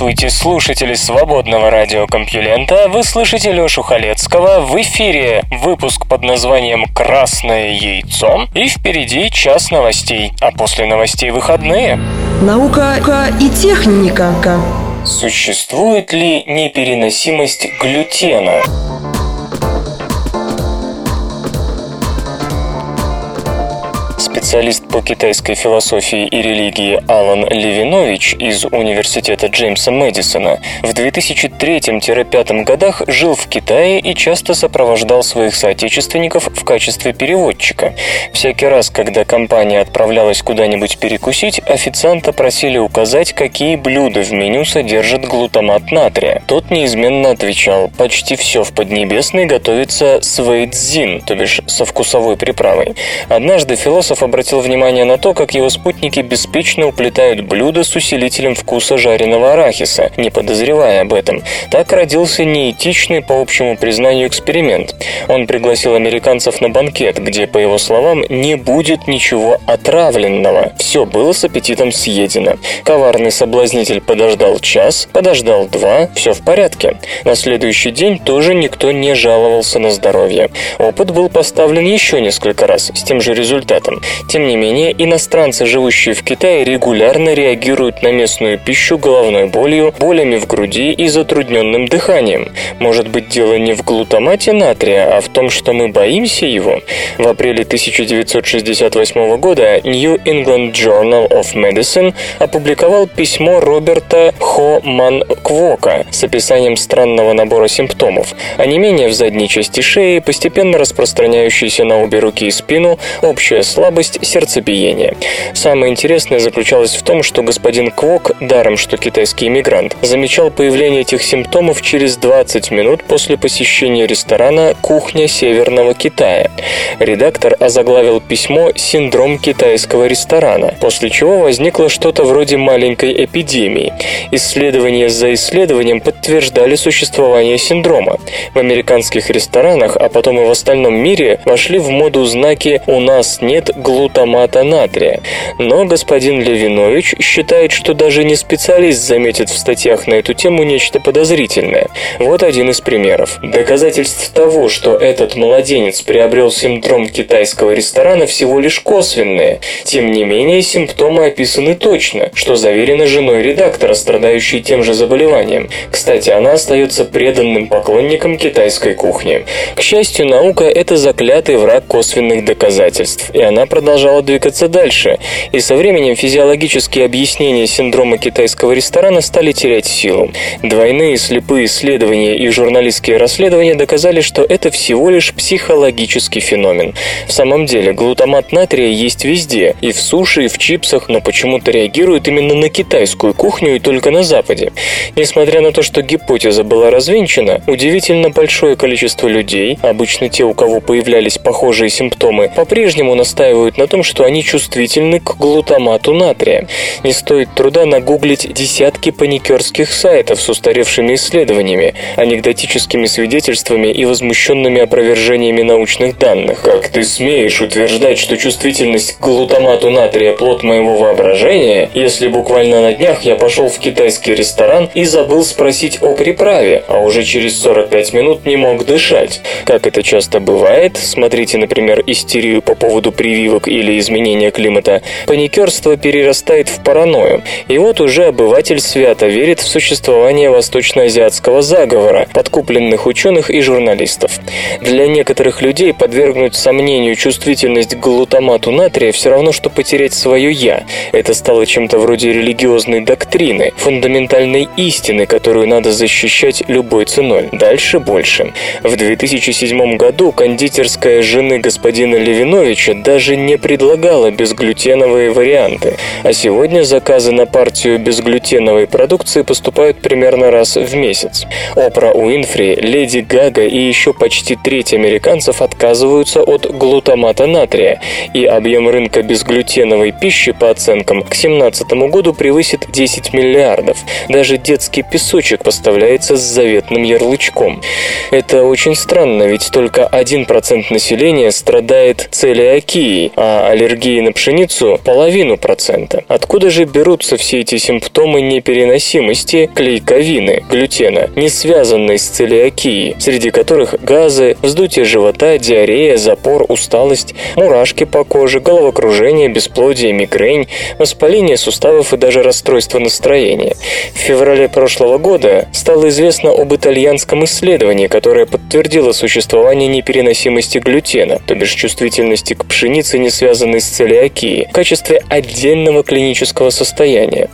Здравствуйте, слушатели свободного радиокомпьюлента. Вы слышите Лёшу Халецкого. В эфире выпуск под названием «Красное яйцо». И впереди час новостей, а после новостей выходные. Наука и техника Существует ли непереносимость глютена? Специалист по китайской философии и религии Алан Левинович из Университета Джеймса Мэдисона в 2003-2005 годах жил в Китае и часто сопровождал своих соотечественников в качестве переводчика. Всякий раз, когда компания отправлялась куда-нибудь перекусить, официанта просили указать, какие блюда в меню содержат глутамат натрия. Тот неизменно отвечал, почти все в Поднебесной готовится с вейдзин, то бишь со вкусовой приправой. Однажды философ обратил внимание на то, как его спутники беспечно уплетают блюда с усилителем вкуса жареного арахиса, не подозревая об этом. Так родился неэтичный, по общему признанию, эксперимент. Он пригласил американцев на банкет, где, по его словам, не будет ничего отравленного. Все было с аппетитом съедено. Коварный соблазнитель подождал час, подождал два, все в порядке. На следующий день тоже никто не жаловался на здоровье. Опыт был поставлен еще несколько раз, с тем же результатом. Тем не менее, иностранцы, живущие в Китае, регулярно реагируют на местную пищу головной болью, болями в груди и затрудненным дыханием. Может быть, дело не в глутамате натрия, а в том, что мы боимся его? В апреле 1968 года New England Journal of Medicine опубликовал письмо Роберта Хо Ман Квока с описанием странного набора симптомов. Онемение в задней части шеи, постепенно распространяющееся на обе руки и спину, общая слабость, слабость сердцебиения. Самое интересное заключалось в том, что господин Квок, даром что китайский иммигрант, замечал появление этих симптомов через 20 минут после посещения ресторана «Кухня Северного Китая». Редактор озаглавил письмо «Синдром китайского ресторана», после чего возникло что-то вроде маленькой эпидемии. Исследования за исследованием подтверждали существование синдрома. В американских ресторанах, а потом и в остальном мире, вошли в моду знаки «У нас нет глутамата натрия. Но господин Левинович считает, что даже не специалист заметит в статьях на эту тему нечто подозрительное. Вот один из примеров. Доказательств того, что этот младенец приобрел синдром китайского ресторана, всего лишь косвенные. Тем не менее, симптомы описаны точно, что заверено женой редактора, страдающей тем же заболеванием. Кстати, она остается преданным поклонником китайской кухни. К счастью, наука – это заклятый враг косвенных доказательств, и она продолжала двигаться дальше, и со временем физиологические объяснения синдрома китайского ресторана стали терять силу. Двойные слепые исследования и журналистские расследования доказали, что это всего лишь психологический феномен. В самом деле, глутамат натрия есть везде, и в суше, и в чипсах, но почему-то реагирует именно на китайскую кухню и только на Западе. Несмотря на то, что гипотеза была развенчана, удивительно большое количество людей, обычно те, у кого появлялись похожие симптомы, по-прежнему настаивают настаивают на том, что они чувствительны к глутамату натрия. Не стоит труда нагуглить десятки паникерских сайтов с устаревшими исследованиями, анекдотическими свидетельствами и возмущенными опровержениями научных данных. Как ты смеешь утверждать, что чувствительность к глутамату натрия плод моего воображения, если буквально на днях я пошел в китайский ресторан и забыл спросить о приправе, а уже через 45 минут не мог дышать? Как это часто бывает, смотрите, например, истерию по поводу прививок прививок или изменения климата, паникерство перерастает в паранойю. И вот уже обыватель свято верит в существование восточноазиатского заговора, подкупленных ученых и журналистов. Для некоторых людей подвергнуть сомнению чувствительность к глутамату натрия все равно, что потерять свое «я». Это стало чем-то вроде религиозной доктрины, фундаментальной истины, которую надо защищать любой ценой. Дальше больше. В 2007 году кондитерская жены господина Левиновича даже не предлагала предлагала безглютеновые варианты, а сегодня заказы на партию безглютеновой продукции поступают примерно раз в месяц. Опра Уинфри, Леди Гага и еще почти треть американцев отказываются от глутамата натрия, и объем рынка безглютеновой пищи, по оценкам, к 2017 году превысит 10 миллиардов. Даже детский песочек поставляется с заветным ярлычком. Это очень странно, ведь только 1% населения страдает целиакией, а аллергией на пшеницу – половину процента. Откуда же берутся все эти симптомы непереносимости клейковины, глютена, не связанной с целиакией, среди которых газы, вздутие живота, диарея, запор, усталость, мурашки по коже, головокружение, бесплодие, мигрень, воспаление суставов и даже расстройство настроения. В феврале прошлого года стало известно об итальянском исследовании, которое подтвердило существование непереносимости глютена, то бишь чувствительности к пшенице, не связанной с целиакией, в качестве отдельного клинического состояния.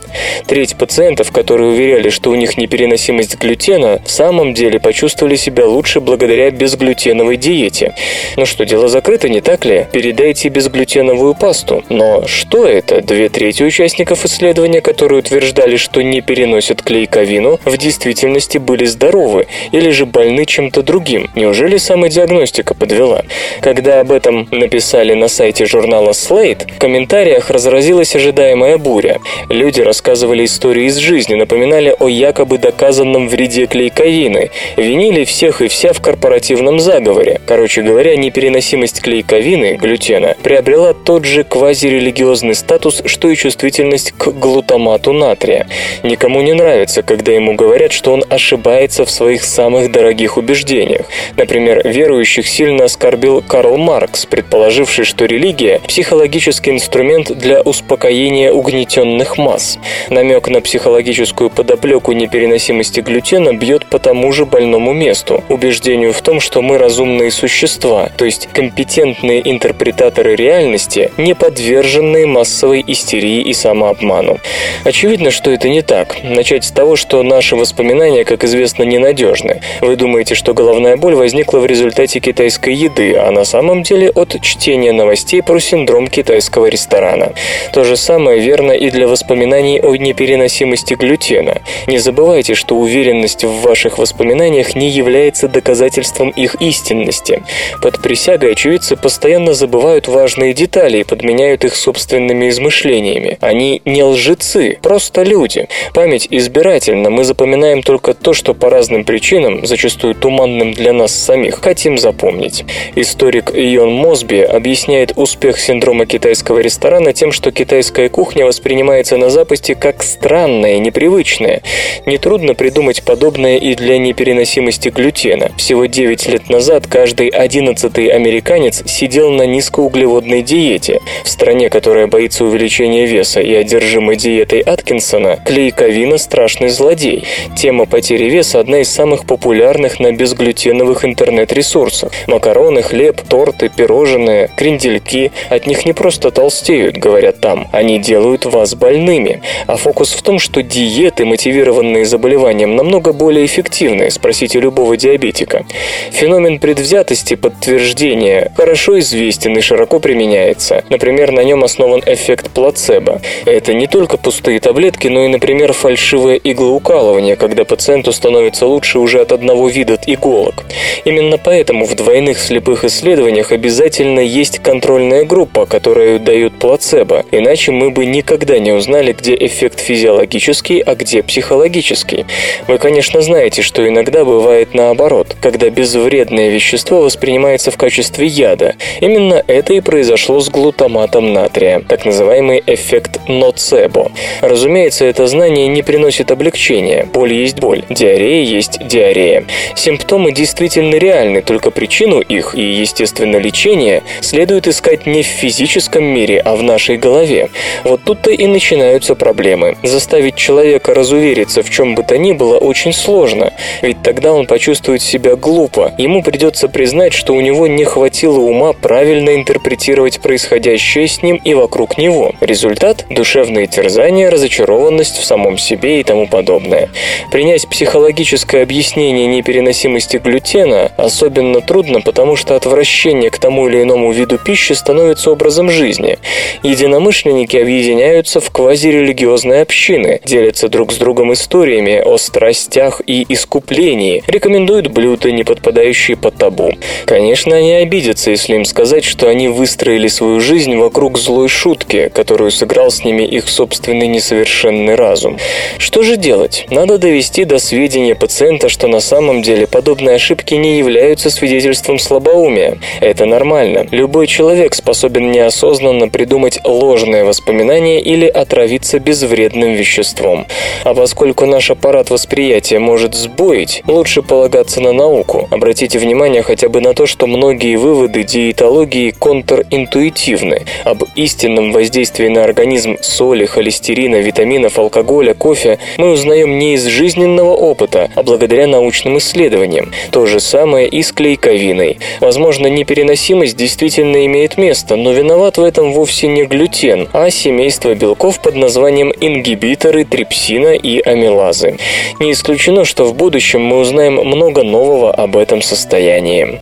Треть пациентов, которые уверяли, что у них непереносимость глютена, в самом деле почувствовали себя лучше благодаря безглютеновой диете. Ну что, дело закрыто, не так ли? Передайте безглютеновую пасту. Но что это? Две трети участников исследования, которые утверждали, что не переносят клейковину, в действительности были здоровы или же больны чем-то другим. Неужели самодиагностика подвела? Когда об этом написали на сайте журнала Slate, в комментариях разразилась ожидаемая буря. Люди рассказывали истории из жизни, напоминали о якобы доказанном вреде клейковины, винили всех и вся в корпоративном заговоре. Короче говоря, непереносимость клейковины, глютена, приобрела тот же квазирелигиозный статус, что и чувствительность к глутамату натрия. Никому не нравится, когда ему говорят, что он ошибается в своих самых дорогих убеждениях. Например, верующих сильно оскорбил Карл Маркс, предположивший, что религия – психологический инструмент для успокоения угнетенных масс. Намек на психологическую подоплеку непереносимости глютена бьет по тому же больному месту – убеждению в том, что мы разумные существа, то есть компетентные интерпретаторы реальности, не подверженные массовой истерии и самообману. Очевидно, что это не так. Начать с того, что наши воспоминания, как известно, ненадежны. Вы думаете, что головная боль возникла в результате китайской еды, а на самом деле от чтения новостей про синдром китайского ресторана. То же самое верно и для воспоминаний о непереносимости глютена. Не забывайте, что уверенность в ваших воспоминаниях не является доказательством их истинности. Под присягой очевидцы постоянно забывают важные детали и подменяют их собственными измышлениями. Они не лжецы, просто люди. Память избирательна, мы запоминаем только то, что по разным причинам, зачастую туманным для нас самих, хотим запомнить. Историк Ион Мосби объясняет успех синдрома китайского ресторана тем, что китайская кухня воспринимается на Западе как странная, непривычная. Нетрудно придумать подобное и для непереносимости глютена. Всего 9 лет назад каждый одиннадцатый американец сидел на низкоуглеводной диете. В стране, которая боится увеличения веса и одержима диетой Аткинсона, клейковина – страшный злодей. Тема потери веса – одна из самых популярных на безглютеновых интернет-ресурсах. Макароны, хлеб, торты, пирожные, крендельки – от них не просто толстеют, говорят там, они делают вас больными. А фокус в том, что диеты, мотивированные заболеванием, намного более эффективны, спросите любого диабетика. Феномен предвзятости подтверждения хорошо известен и широко применяется. Например, на нем основан эффект плацебо. Это не только пустые таблетки, но и, например, фальшивое иглоукалывание, когда пациенту становится лучше уже от одного вида иголок. Именно поэтому в двойных слепых исследованиях обязательно есть контрольная группа, которая дает плацебо, иначе мы бы никогда не узнали, где эффект физиологический, а где психологический. Вы, конечно, знаете, что иногда бывает наоборот, когда безвредное вещество воспринимается в качестве яда. Именно это и произошло с глутаматом натрия, так называемый эффект ноцебо. Разумеется, это знание не приносит облегчения. Боль есть боль, диарея есть диарея. Симптомы действительно реальны, только причину их и, естественно, лечение следует искать не в физическом мире, а в нашей голове. Вот тут-то и начинаются проблемы. Заставить человека разувериться в чем бы то ни было очень сложно, ведь тогда он почувствует себя глупо. Ему придется признать, что у него не хватило ума правильно интерпретировать происходящее с ним и вокруг него. Результат – душевные терзания, разочарованность в самом себе и тому подобное. Принять психологическое объяснение непереносимости глютена особенно трудно, потому что отвращение к тому или иному виду пищи становится образом жизни. Единомышленники объединяются в квазирелигиозные общины, делятся друг с другом историями о страстях и искуплении, рекомендуют блюда, не подпадающие под табу. Конечно, они обидятся, если им сказать, что они выстроили свою жизнь вокруг злой шутки, которую сыграл с ними их собственный несовершенный разум. Что же делать? Надо довести до сведения пациента, что на самом деле подобные ошибки не являются свидетельством слабоумия. Это нормально. Любой человек способен неосознанно придумать ложное воспоминание или отравиться безвредным веществом. А поскольку наш аппарат восприятия может сбоить, лучше полагаться на науку. Обратите внимание хотя бы на то, что многие выводы диетологии контринтуитивны. Об истинном воздействии на организм соли, холестерина, витаминов, алкоголя, кофе мы узнаем не из жизненного опыта, а благодаря научным исследованиям. То же самое и с клейковиной. Возможно, непереносимость действительно имеет место, но виноват в этом вовсе не глютен, а семейство белков под названием ингибиторы трипсина и амилазы. Не исключено, что в будущем мы узнаем много нового об этом состоянии.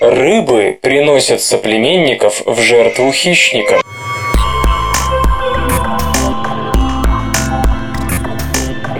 Рыбы приносят соплеменников в жертву хищникам.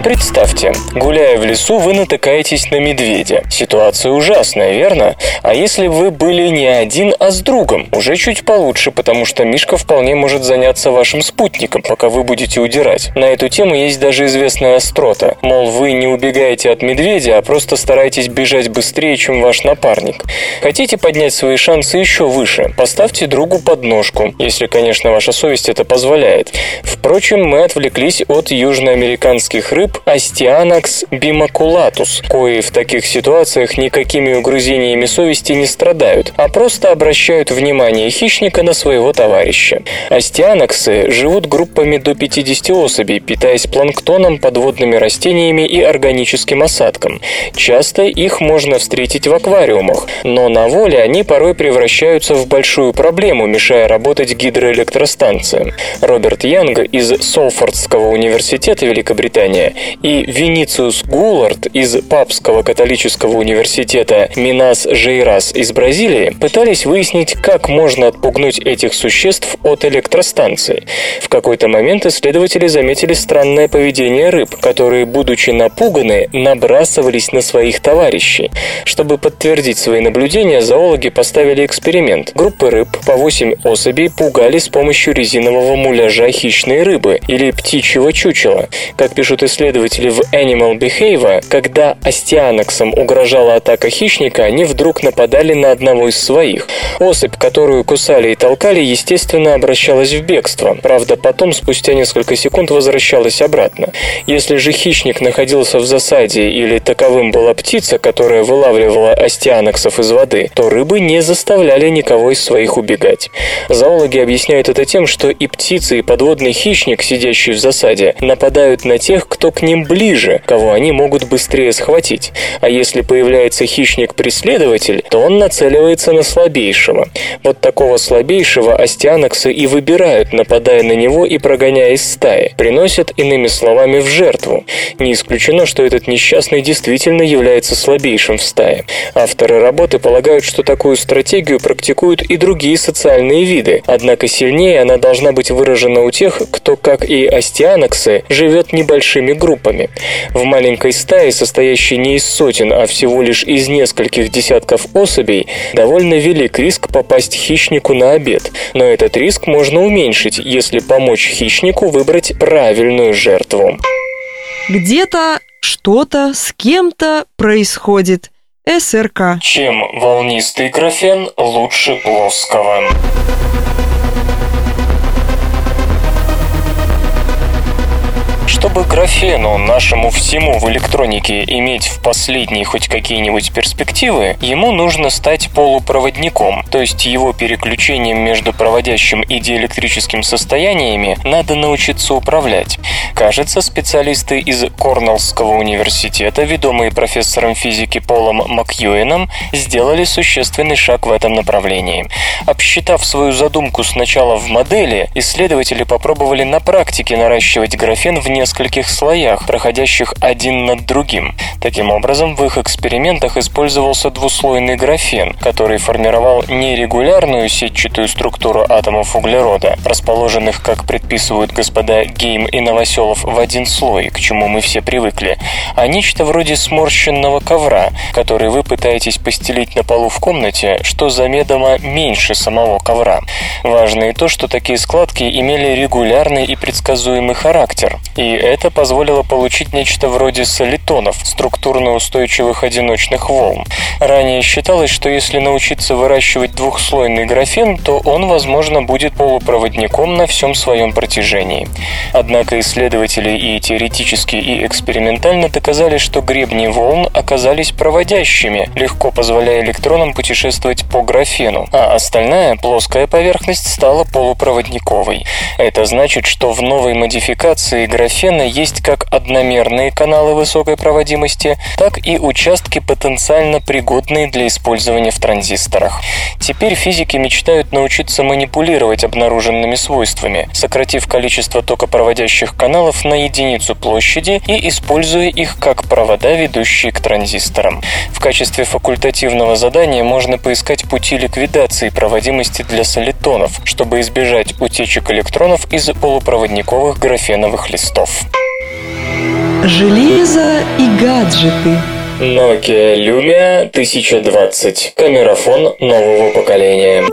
Представьте, гуляя в лесу, вы натыкаетесь на медведя. Ситуация ужасная, верно? А если вы были не один, а с другом? Уже чуть получше, потому что Мишка вполне может заняться вашим спутником, пока вы будете удирать. На эту тему есть даже известная острота. Мол, вы не убегаете от медведя, а просто стараетесь бежать быстрее, чем ваш напарник. Хотите поднять свои шансы еще выше? Поставьте другу подножку, если, конечно, ваша совесть это позволяет. Впрочем, мы отвлеклись от южноамериканских рыб Astianax bimaculatus, кои в таких ситуациях никакими угрызениями совести не страдают, а просто обращают внимание хищника на своего товарища. Астианаксы живут группами до 50 особей, питаясь планктоном, подводными растениями и органическим осадком. Часто их можно встретить в аквариумах, но на воле они порой превращаются в большую проблему, мешая работать гидроэлектростанциям. Роберт Янг из Солфордского университета Великобритании и Винициус Гуллард из Папского католического университета Минас Жейрас из Бразилии пытались выяснить, как можно отпугнуть этих существ от электростанции. В какой-то момент исследователи заметили странное поведение рыб, которые, будучи напуганы, набрасывались на своих товарищей. Чтобы подтвердить свои наблюдения, зоологи поставили эксперимент. Группы рыб по 8 особей пугали с помощью резинового муляжа хищной рыбы или птичьего чучела. Как пишут исследователи, исследователи в Animal Behavior, когда остеаноксам угрожала атака хищника, они вдруг нападали на одного из своих. Особь, которую кусали и толкали, естественно, обращалась в бегство. Правда, потом, спустя несколько секунд, возвращалась обратно. Если же хищник находился в засаде или таковым была птица, которая вылавливала остеаноксов из воды, то рыбы не заставляли никого из своих убегать. Зоологи объясняют это тем, что и птицы, и подводный хищник, сидящий в засаде, нападают на тех, кто к ним ближе, кого они могут быстрее схватить. А если появляется хищник-преследователь, то он нацеливается на слабейшего. Вот такого слабейшего остианоксы и выбирают, нападая на него и прогоняя из стаи. Приносят, иными словами, в жертву. Не исключено, что этот несчастный действительно является слабейшим в стае. Авторы работы полагают, что такую стратегию практикуют и другие социальные виды, однако сильнее она должна быть выражена у тех, кто, как и остианоксы, живет небольшими группами группами. В маленькой стае, состоящей не из сотен, а всего лишь из нескольких десятков особей, довольно велик риск попасть хищнику на обед. Но этот риск можно уменьшить, если помочь хищнику выбрать правильную жертву. Где-то что-то с кем-то происходит. СРК. Чем волнистый графен лучше плоского? Чтобы графену, нашему всему в электронике, иметь в последней хоть какие-нибудь перспективы, ему нужно стать полупроводником, то есть его переключением между проводящим и диэлектрическим состояниями надо научиться управлять. Кажется, специалисты из Корнеллского университета, ведомые профессором физики Полом Макьюэном, сделали существенный шаг в этом направлении. Обсчитав свою задумку сначала в модели, исследователи попробовали на практике наращивать графен в несколько нескольких слоях, проходящих один над другим. Таким образом, в их экспериментах использовался двуслойный графен, который формировал нерегулярную сетчатую структуру атомов углерода, расположенных, как предписывают господа Гейм и Новоселов, в один слой, к чему мы все привыкли, а нечто вроде сморщенного ковра, который вы пытаетесь постелить на полу в комнате, что замедомо меньше самого ковра. Важно и то, что такие складки имели регулярный и предсказуемый характер, и это позволило получить нечто вроде солитонов, структурно устойчивых одиночных волн. Ранее считалось, что если научиться выращивать двухслойный графен, то он, возможно, будет полупроводником на всем своем протяжении. Однако исследователи и теоретически, и экспериментально доказали, что гребни волн оказались проводящими, легко позволяя электронам путешествовать по графену, а остальная плоская поверхность стала полупроводниковой. Это значит, что в новой модификации графена есть как одномерные каналы высокой проводимости, так и участки потенциально пригодные для использования в транзисторах. Теперь физики мечтают научиться манипулировать обнаруженными свойствами, сократив количество токопроводящих каналов на единицу площади и используя их как провода, ведущие к транзисторам. В качестве факультативного задания можно поискать пути ликвидации проводимости для солитонов, чтобы избежать утечек электронов из полупроводниковых графеновых листов. Железо и гаджеты. Nokia Lumia 1020. Камерафон нового поколения.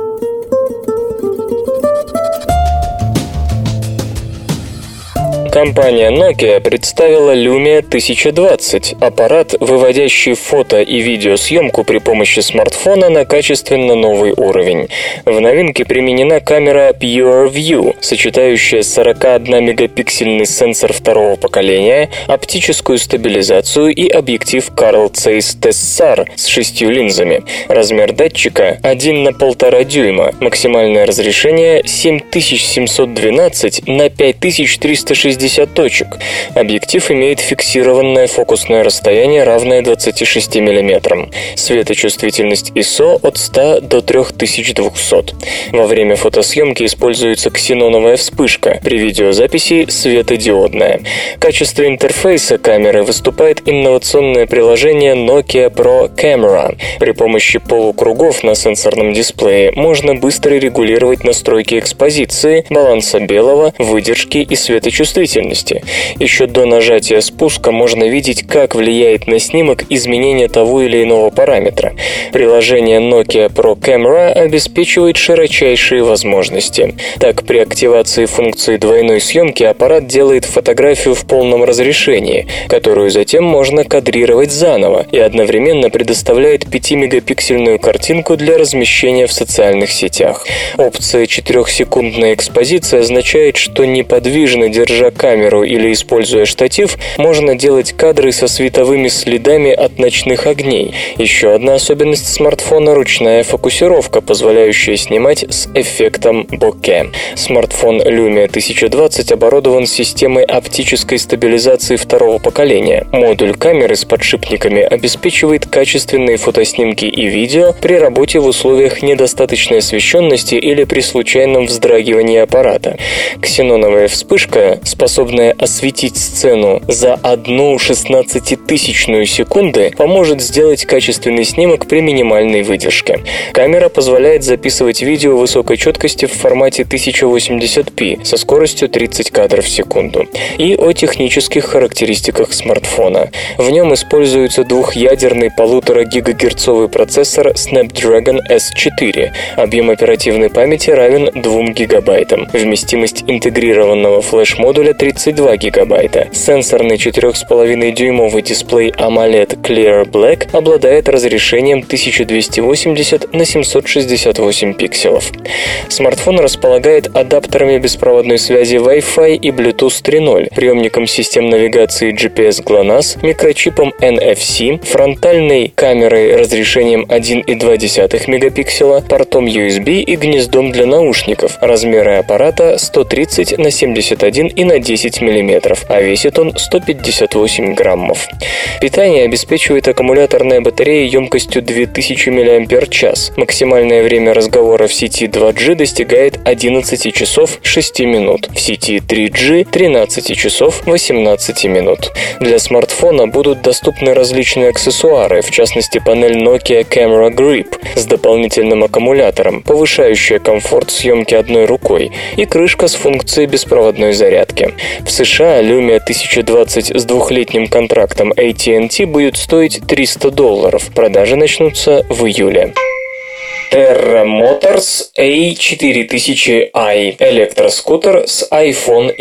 Компания Nokia представила Lumia 1020 – аппарат, выводящий фото и видеосъемку при помощи смартфона на качественно новый уровень. В новинке применена камера PureView, сочетающая 41-мегапиксельный сенсор второго поколения, оптическую стабилизацию и объектив Carl Zeiss Tessar с шестью линзами. Размер датчика 1 на 1,5 дюйма, максимальное разрешение 7712 на 5360 50 точек. Объектив имеет фиксированное фокусное расстояние, равное 26 мм. Светочувствительность ISO от 100 до 3200. Во время фотосъемки используется ксеноновая вспышка, при видеозаписи светодиодная. В качестве интерфейса камеры выступает инновационное приложение Nokia Pro Camera. При помощи полукругов на сенсорном дисплее можно быстро регулировать настройки экспозиции, баланса белого, выдержки и светочувствительности чувствительности. Еще до нажатия спуска можно видеть, как влияет на снимок изменение того или иного параметра. Приложение Nokia Pro Camera обеспечивает широчайшие возможности. Так, при активации функции двойной съемки аппарат делает фотографию в полном разрешении, которую затем можно кадрировать заново и одновременно предоставляет 5-мегапиксельную картинку для размещения в социальных сетях. Опция 4-секундная экспозиция означает, что неподвижно держа камеру или используя штатив, можно делать кадры со световыми следами от ночных огней. Еще одна особенность смартфона – ручная фокусировка, позволяющая снимать с эффектом боке. Смартфон Lumia 1020 оборудован системой оптической стабилизации второго поколения. Модуль камеры с подшипниками обеспечивает качественные фотоснимки и видео при работе в условиях недостаточной освещенности или при случайном вздрагивании аппарата. Ксеноновая вспышка способна способная осветить сцену за одну шестнадцатитысячную секунды, поможет сделать качественный снимок при минимальной выдержке. Камера позволяет записывать видео высокой четкости в формате 1080p со скоростью 30 кадров в секунду. И о технических характеристиках смартфона. В нем используется двухъядерный полутора гигагерцовый процессор Snapdragon S4. Объем оперативной памяти равен 2 гигабайтам. Вместимость интегрированного флеш-модуля 32 гигабайта. Сенсорный 4,5-дюймовый дисплей AMOLED Clear Black обладает разрешением 1280 на 768 пикселов. Смартфон располагает адаптерами беспроводной связи Wi-Fi и Bluetooth 3.0, приемником систем навигации GPS GLONASS, микрочипом NFC, фронтальной камерой разрешением 1,2 мегапикселя, портом USB и гнездом для наушников. Размеры аппарата 130 на 71 и на 10 мм, а весит он 158 граммов. Питание обеспечивает аккумуляторная батарея емкостью 2000 мАч. Максимальное время разговора в сети 2G достигает 11 часов 6 минут, в сети 3G 13 часов 18 минут. Для смартфона будут доступны различные аксессуары, в частности панель Nokia Camera Grip с дополнительным аккумулятором, повышающая комфорт съемки одной рукой, и крышка с функцией беспроводной зарядки. В США Lumia 1020 с двухлетним контрактом AT&T будет стоить 300 долларов. Продажи начнутся в июле. Terra Motors A4000i – электроскутер с iPhone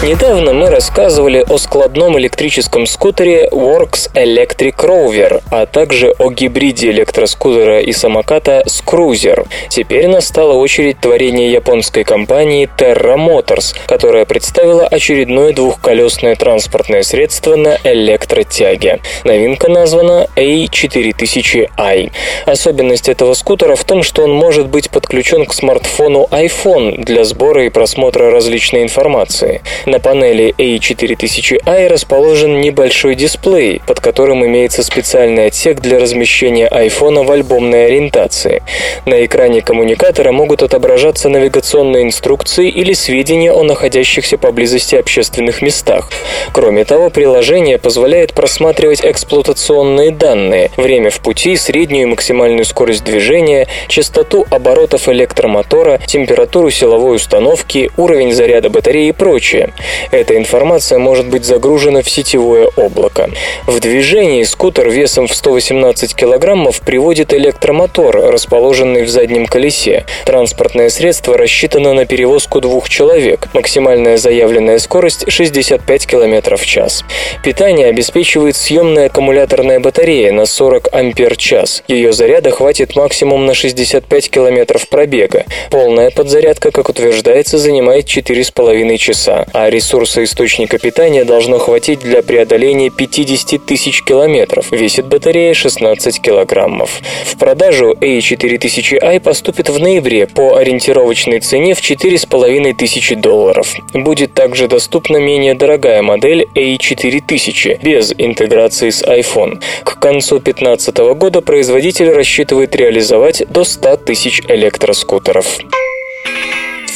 Недавно мы рассказывали о складном электрическом скутере Works Electric Rover, а также о гибриде электроскутера и самоката Scruiser. Теперь настала очередь творения японской компании Terra Motors, которая представила очередное двухколесное транспортное средство на электротяге. Новинка названа A4000i. Особенность этого скутера в том, что он может быть подключен к смартфону iPhone для сбора и просмотра различной информации. На панели A4000i расположен небольшой дисплей, под которым имеется специальный отсек для размещения iPhone в альбомной ориентации. На экране коммуникатора могут отображаться навигационные инструкции или сведения о находящихся поблизости общественных местах. Кроме того, приложение позволяет просматривать эксплуатационные данные, время в пути, среднюю и максимальную скорость движения, частоту оборотов электромотора, температуру силовой установки, уровень заряда батареи и прочее. Эта информация может быть загружена в сетевое облако. В движении скутер весом в 118 килограммов приводит электромотор, расположенный в заднем колесе. Транспортное средство рассчитано на перевозку двух человек. Максимальная заявленная скорость 65 км в час. Питание обеспечивает съемная аккумуляторная батарея на 40 ампер-час. Ее заряда хватит максимум на 65 км пробега. Полная подзарядка, как утверждается, занимает 4,5 часа, а ресурса источника питания должно хватить для преодоления 50 тысяч километров. Весит батарея 16 килограммов. В продажу A4000i поступит в ноябре по ориентировочной цене в 4,5 тысячи долларов. Будет также доступна менее дорогая модель A4000 без интеграции с iPhone. К концу 2015 года производитель рассчитывает реализовать до 100 тысяч электроскутеров.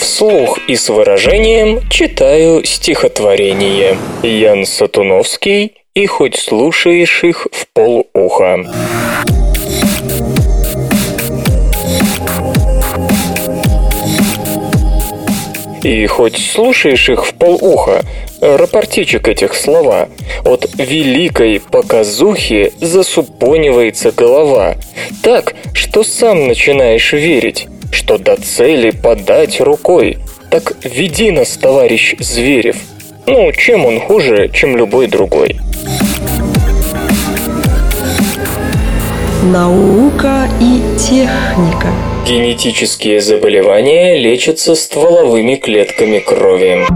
Вслух и с выражением читаю стихотворение. Ян Сатуновский и хоть слушаешь их в полуха. И хоть слушаешь их в полуха, рапортичек этих слова, от великой показухи засупонивается голова. Так, что сам начинаешь верить что до цели подать рукой. Так веди нас, товарищ Зверев. Ну, чем он хуже, чем любой другой? Наука и техника. Генетические заболевания лечатся стволовыми клетками крови.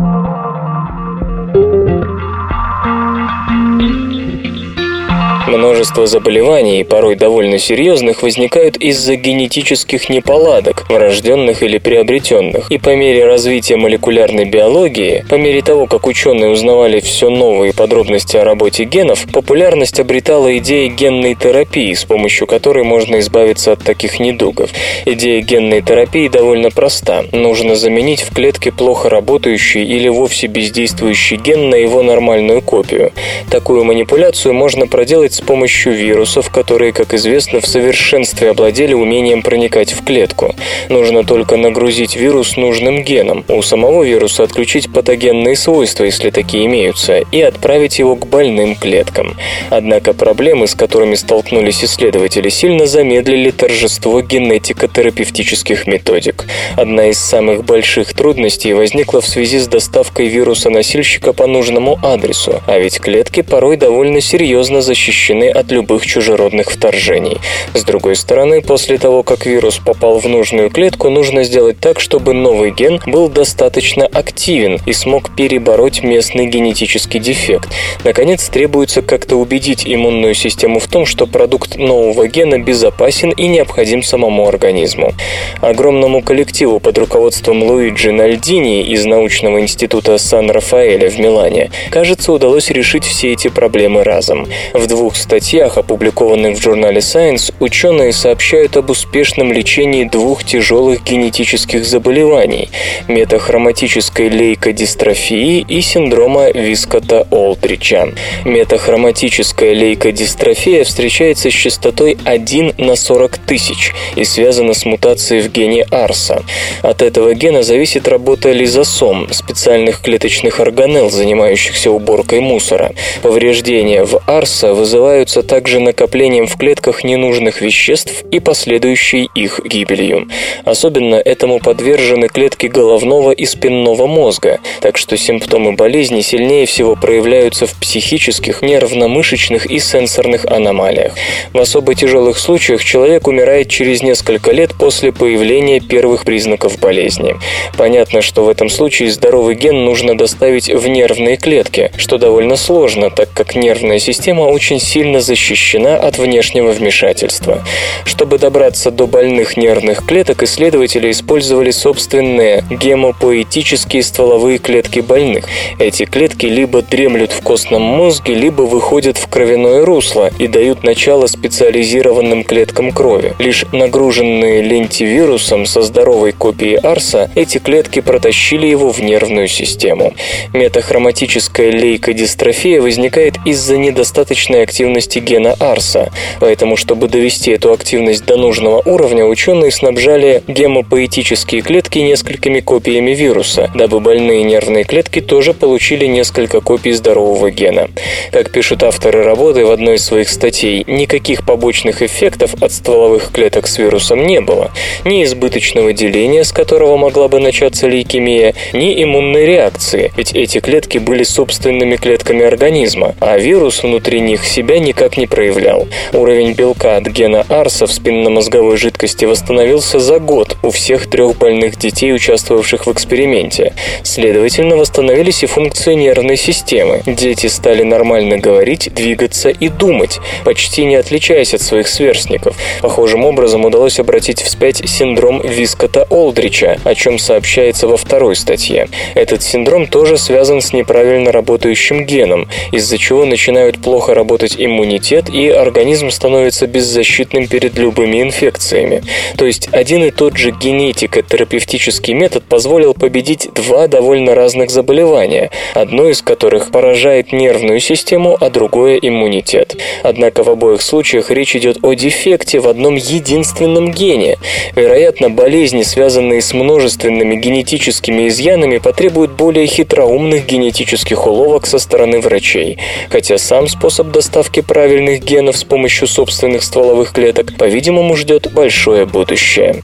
Множество заболеваний, порой довольно серьезных, возникают из-за генетических неполадок, врожденных или приобретенных. И по мере развития молекулярной биологии, по мере того, как ученые узнавали все новые подробности о работе генов, популярность обретала идея генной терапии, с помощью которой можно избавиться от таких недугов. Идея генной терапии довольно проста. Нужно заменить в клетке плохо работающий или вовсе бездействующий ген на его нормальную копию. Такую манипуляцию можно проделать с помощью вирусов, которые, как известно, в совершенстве овладели умением проникать в клетку. Нужно только нагрузить вирус нужным геном, у самого вируса отключить патогенные свойства, если такие имеются, и отправить его к больным клеткам. Однако проблемы, с которыми столкнулись исследователи, сильно замедлили торжество генетико-терапевтических методик. Одна из самых больших трудностей возникла в связи с доставкой вируса-носильщика по нужному адресу, а ведь клетки порой довольно серьезно защищены защищены от любых чужеродных вторжений. С другой стороны, после того, как вирус попал в нужную клетку, нужно сделать так, чтобы новый ген был достаточно активен и смог перебороть местный генетический дефект. Наконец, требуется как-то убедить иммунную систему в том, что продукт нового гена безопасен и необходим самому организму. Огромному коллективу под руководством Луиджи Нальдини из научного института Сан-Рафаэля в Милане, кажется, удалось решить все эти проблемы разом. В двух статьях, опубликованных в журнале Science, ученые сообщают об успешном лечении двух тяжелых генетических заболеваний – метахроматической лейкодистрофии и синдрома Вискота-Олдрича. Метахроматическая лейкодистрофия встречается с частотой 1 на 40 тысяч и связана с мутацией в гене АРСа. От этого гена зависит работа лизосом, специальных клеточных органелл, занимающихся уборкой мусора. Повреждения в АРСа вызываются также накоплением в клетках ненужных веществ и последующей их гибелью. Особенно этому подвержены клетки головного и спинного мозга, так что симптомы болезни сильнее всего проявляются в психических, нервно-мышечных и сенсорных аномалиях. В особо тяжелых случаях человек умирает через несколько лет после появления первых признаков болезни. Понятно, что в этом случае здоровый ген нужно доставить в нервные клетки, что довольно сложно, так как нервная система очень сильно защищена от внешнего вмешательства. Чтобы добраться до больных нервных клеток, исследователи использовали собственные гемопоэтические стволовые клетки больных. Эти клетки либо дремлют в костном мозге, либо выходят в кровяное русло и дают начало специализированным клеткам крови. Лишь нагруженные лентивирусом со здоровой копией арса, эти клетки протащили его в нервную систему. Метахроматическая лейкодистрофия возникает из-за недостаточной активности гена арса, поэтому, чтобы довести эту активность до нужного уровня, ученые снабжали гемопоэтические клетки несколькими копиями вируса, дабы больные нервные клетки тоже получили несколько копий здорового гена. Как пишут авторы работы в одной из своих статей, никаких побочных эффектов от стволовых клеток с вирусом не было. Ни избыточного деления, с которого могла бы начаться лейкемия, ни иммунной реакции, ведь эти клетки были собственными клетками организма, а вирус внутри них себя никак не проявлял. Уровень белка от гена Арса в спинномозговой жидкости восстановился за год у всех трех больных детей, участвовавших в эксперименте. Следовательно, восстановились и функции нервной системы. Дети стали нормально говорить, двигаться и думать, почти не отличаясь от своих сверстников. Похожим образом удалось обратить вспять синдром Вискота-Олдрича, о чем сообщается во второй статье. Этот синдром тоже связан с неправильно работающим геном, из-за чего начинают плохо работать иммунитет и организм становится беззащитным перед любыми инфекциями. То есть один и тот же генетико-терапевтический метод позволил победить два довольно разных заболевания, одно из которых поражает нервную систему, а другое – иммунитет. Однако в обоих случаях речь идет о дефекте в одном единственном гене. Вероятно, болезни, связанные с множественными генетическими изъянами, потребуют более хитроумных генетических уловок со стороны врачей, хотя сам способ доставки правильных генов с помощью собственных стволовых клеток, по-видимому, ждет большое будущее.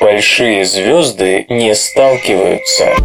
Большие звезды не сталкиваются.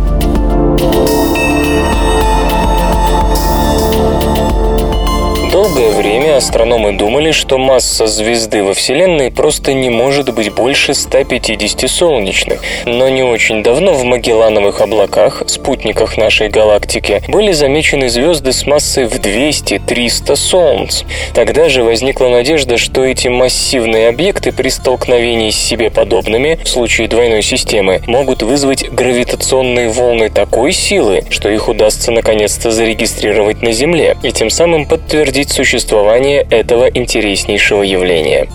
Долгое время астрономы думали, что масса звезды во Вселенной просто не может быть больше 150 солнечных. Но не очень давно в Магеллановых облаках, спутниках нашей галактики, были замечены звезды с массой в 200-300 Солнц. Тогда же возникла надежда, что эти массивные объекты при столкновении с себе подобными, в случае двойной системы, могут вызвать гравитационные волны такой силы, что их удастся наконец-то зарегистрировать на Земле и тем самым подтвердить существование этого интереснейшего явления.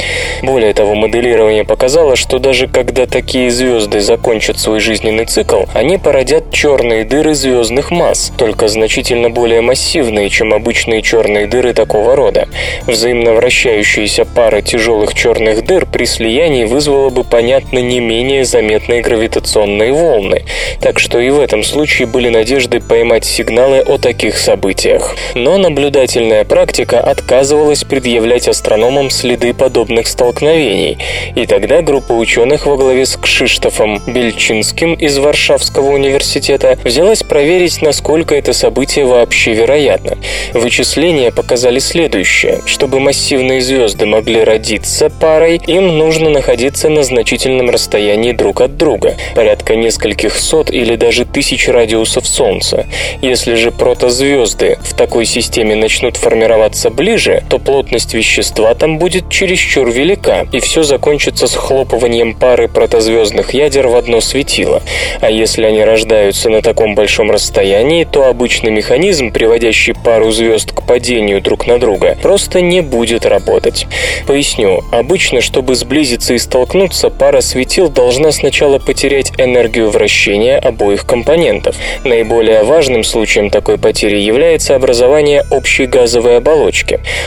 Более того, моделирование показало, что даже когда такие звезды закончат свой жизненный цикл, они породят черные дыры звездных масс, только значительно более массивные, чем обычные черные дыры такого рода. Взаимно вращающаяся пара тяжелых черных дыр при слиянии вызвала бы, понятно, не менее заметные гравитационные волны, так что и в этом случае были надежды поймать сигналы о таких событиях. Но наблюдательная практика отказывала требовалось предъявлять астрономам следы подобных столкновений, и тогда группа ученых во главе с Кшиштофом Бельчинским из Варшавского университета взялась проверить, насколько это событие вообще вероятно. Вычисления показали следующее. Чтобы массивные звезды могли родиться парой, им нужно находиться на значительном расстоянии друг от друга, порядка нескольких сот или даже тысяч радиусов Солнца. Если же протозвезды в такой системе начнут формироваться ближе, то плотность вещества там будет чересчур велика, и все закончится схлопыванием пары протозвездных ядер в одно светило. А если они рождаются на таком большом расстоянии, то обычный механизм, приводящий пару звезд к падению друг на друга, просто не будет работать. Поясню. Обычно, чтобы сблизиться и столкнуться, пара светил должна сначала потерять энергию вращения обоих компонентов. Наиболее важным случаем такой потери является образование общей газовой оболочки.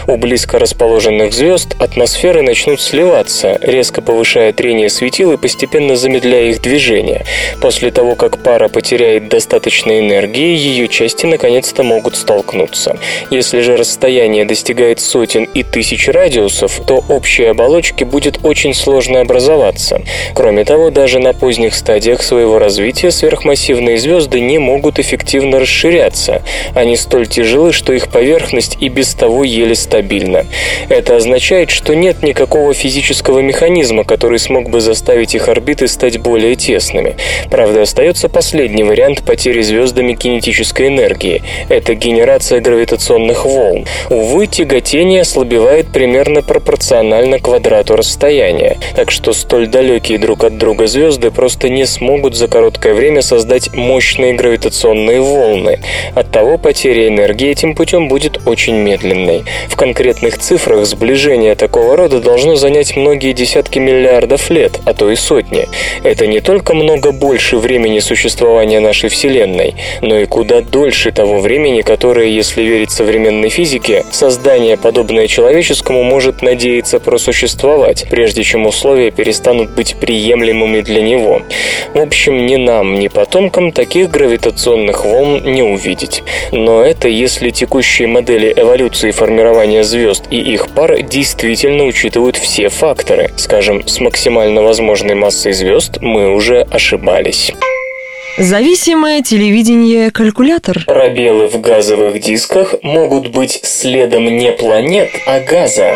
У близко расположенных звезд атмосферы начнут сливаться, резко повышая трение светил и постепенно замедляя их движение. После того, как пара потеряет достаточно энергии, ее части наконец-то могут столкнуться. Если же расстояние достигает сотен и тысяч радиусов, то общей оболочке будет очень сложно образоваться. Кроме того, даже на поздних стадиях своего развития сверхмассивные звезды не могут эффективно расширяться. Они столь тяжелы, что их поверхность и без того еле стабильна. Это означает, что нет никакого физического механизма, который смог бы заставить их орбиты стать более тесными. Правда, остается последний вариант потери звездами кинетической энергии. Это генерация гравитационных волн. Увы, тяготение ослабевает примерно пропорционально квадрату расстояния, так что столь далекие друг от друга звезды просто не смогут за короткое время создать мощные гравитационные волны. Оттого потеря энергии этим путем будет очень медленной. В конкретных цифрах сближение такого рода должно занять многие десятки миллиардов лет, а то и сотни. Это не только много больше времени существования нашей Вселенной, но и куда дольше того времени, которое, если верить современной физике, создание, подобное человеческому, может надеяться просуществовать, прежде чем условия перестанут быть приемлемыми для него. В общем, ни нам, ни потомкам таких гравитационных волн не увидеть. Но это если текущие модели эволюции формирования звезд и их пар действительно учитывают все факторы. Скажем, с максимально возможной массой звезд мы уже ошибались. Зависимое телевидение-калькулятор. Пробелы в газовых дисках могут быть следом не планет, а газа.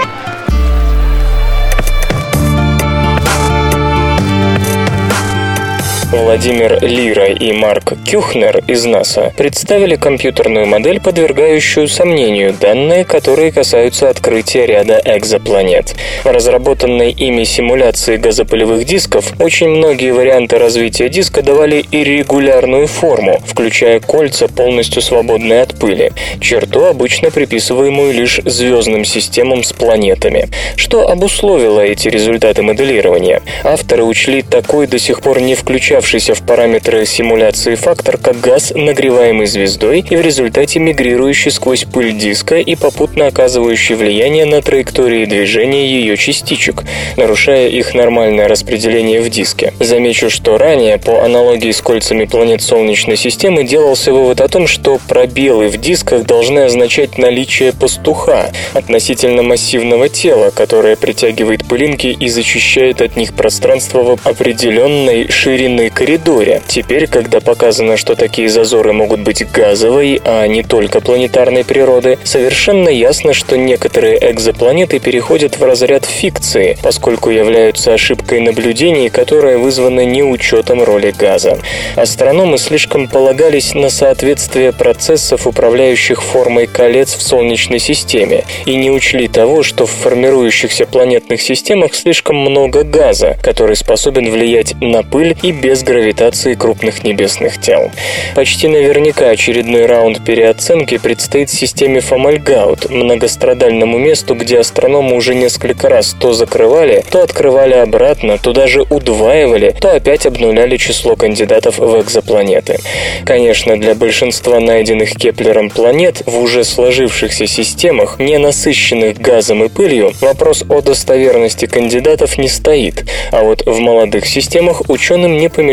Владимир Лира и Марк Кюхнер из НАСА представили компьютерную модель, подвергающую сомнению данные, которые касаются открытия ряда экзопланет. В разработанной ими симуляции газопылевых дисков очень многие варианты развития диска давали иррегулярную форму, включая кольца, полностью свободные от пыли, черту, обычно приписываемую лишь звездным системам с планетами. Что обусловило эти результаты моделирования? Авторы учли такой до сих пор не включавшийся в параметры симуляции фактор как газ, нагреваемый звездой и в результате мигрирующий сквозь пыль диска и попутно оказывающий влияние на траектории движения ее частичек, нарушая их нормальное распределение в диске. Замечу, что ранее по аналогии с кольцами планет Солнечной системы делался вывод о том, что пробелы в дисках должны означать наличие пастуха, относительно массивного тела, которое притягивает пылинки и зачищает от них пространство в определенной ширины коридоре. Теперь, когда показано, что такие зазоры могут быть газовой, а не только планетарной природы, совершенно ясно, что некоторые экзопланеты переходят в разряд фикции, поскольку являются ошибкой наблюдений, которая вызвана неучетом роли газа. Астрономы слишком полагались на соответствие процессов, управляющих формой колец в Солнечной системе, и не учли того, что в формирующихся планетных системах слишком много газа, который способен влиять на пыль и без гравитации крупных небесных тел. Почти наверняка очередной раунд переоценки предстоит системе Фомальгаут, многострадальному месту, где астрономы уже несколько раз то закрывали, то открывали обратно, то даже удваивали, то опять обнуляли число кандидатов в экзопланеты. Конечно, для большинства найденных Кеплером планет в уже сложившихся системах, не насыщенных газом и пылью, вопрос о достоверности кандидатов не стоит, а вот в молодых системах ученым не помешает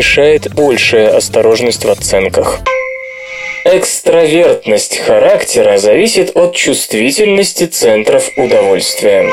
большая осторожность в оценках. Экстравертность характера зависит от чувствительности центров удовольствия.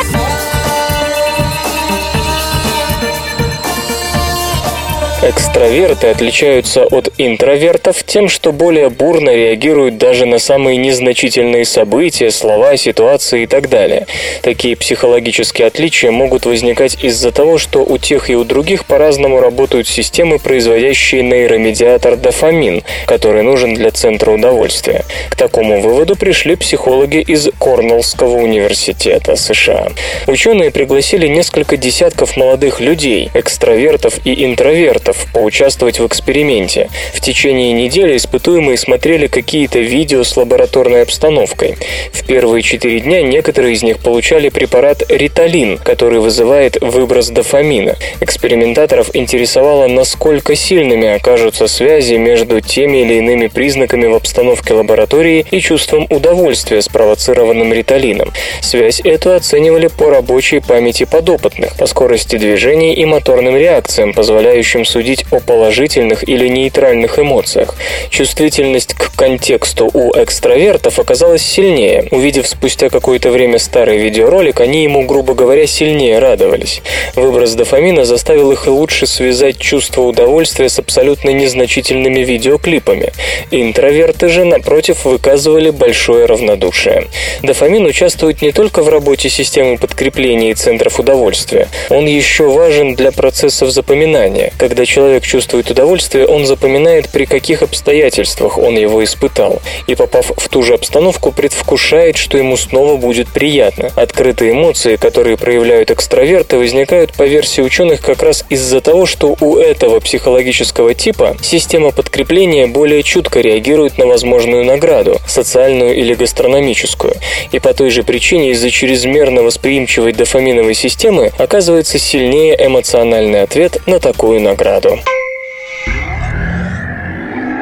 Экстраверты отличаются от интровертов тем, что более бурно реагируют даже на самые незначительные события, слова, ситуации и так далее. Такие психологические отличия могут возникать из-за того, что у тех и у других по-разному работают системы, производящие нейромедиатор дофамин, который нужен для центра удовольствия. К такому выводу пришли психологи из Корнеллского университета США. Ученые пригласили несколько десятков молодых людей, экстравертов и интровертов, студентов поучаствовать в эксперименте. В течение недели испытуемые смотрели какие-то видео с лабораторной обстановкой. В первые четыре дня некоторые из них получали препарат риталин, который вызывает выброс дофамина. Экспериментаторов интересовало, насколько сильными окажутся связи между теми или иными признаками в обстановке лаборатории и чувством удовольствия, спровоцированным риталином. Связь эту оценивали по рабочей памяти подопытных, по скорости движений и моторным реакциям, позволяющим судить судить о положительных или нейтральных эмоциях. Чувствительность к контексту у экстравертов оказалась сильнее. Увидев спустя какое-то время старый видеоролик, они ему, грубо говоря, сильнее радовались. Выброс дофамина заставил их лучше связать чувство удовольствия с абсолютно незначительными видеоклипами. Интроверты же, напротив, выказывали большое равнодушие. Дофамин участвует не только в работе системы подкрепления и центров удовольствия. Он еще важен для процессов запоминания, когда человек чувствует удовольствие, он запоминает, при каких обстоятельствах он его испытал, и, попав в ту же обстановку, предвкушает, что ему снова будет приятно. Открытые эмоции, которые проявляют экстраверты, возникают по версии ученых как раз из-за того, что у этого психологического типа система подкрепления более чутко реагирует на возможную награду, социальную или гастрономическую, и по той же причине из-за чрезмерно восприимчивой дофаминовой системы оказывается сильнее эмоциональный ответ на такую награду году.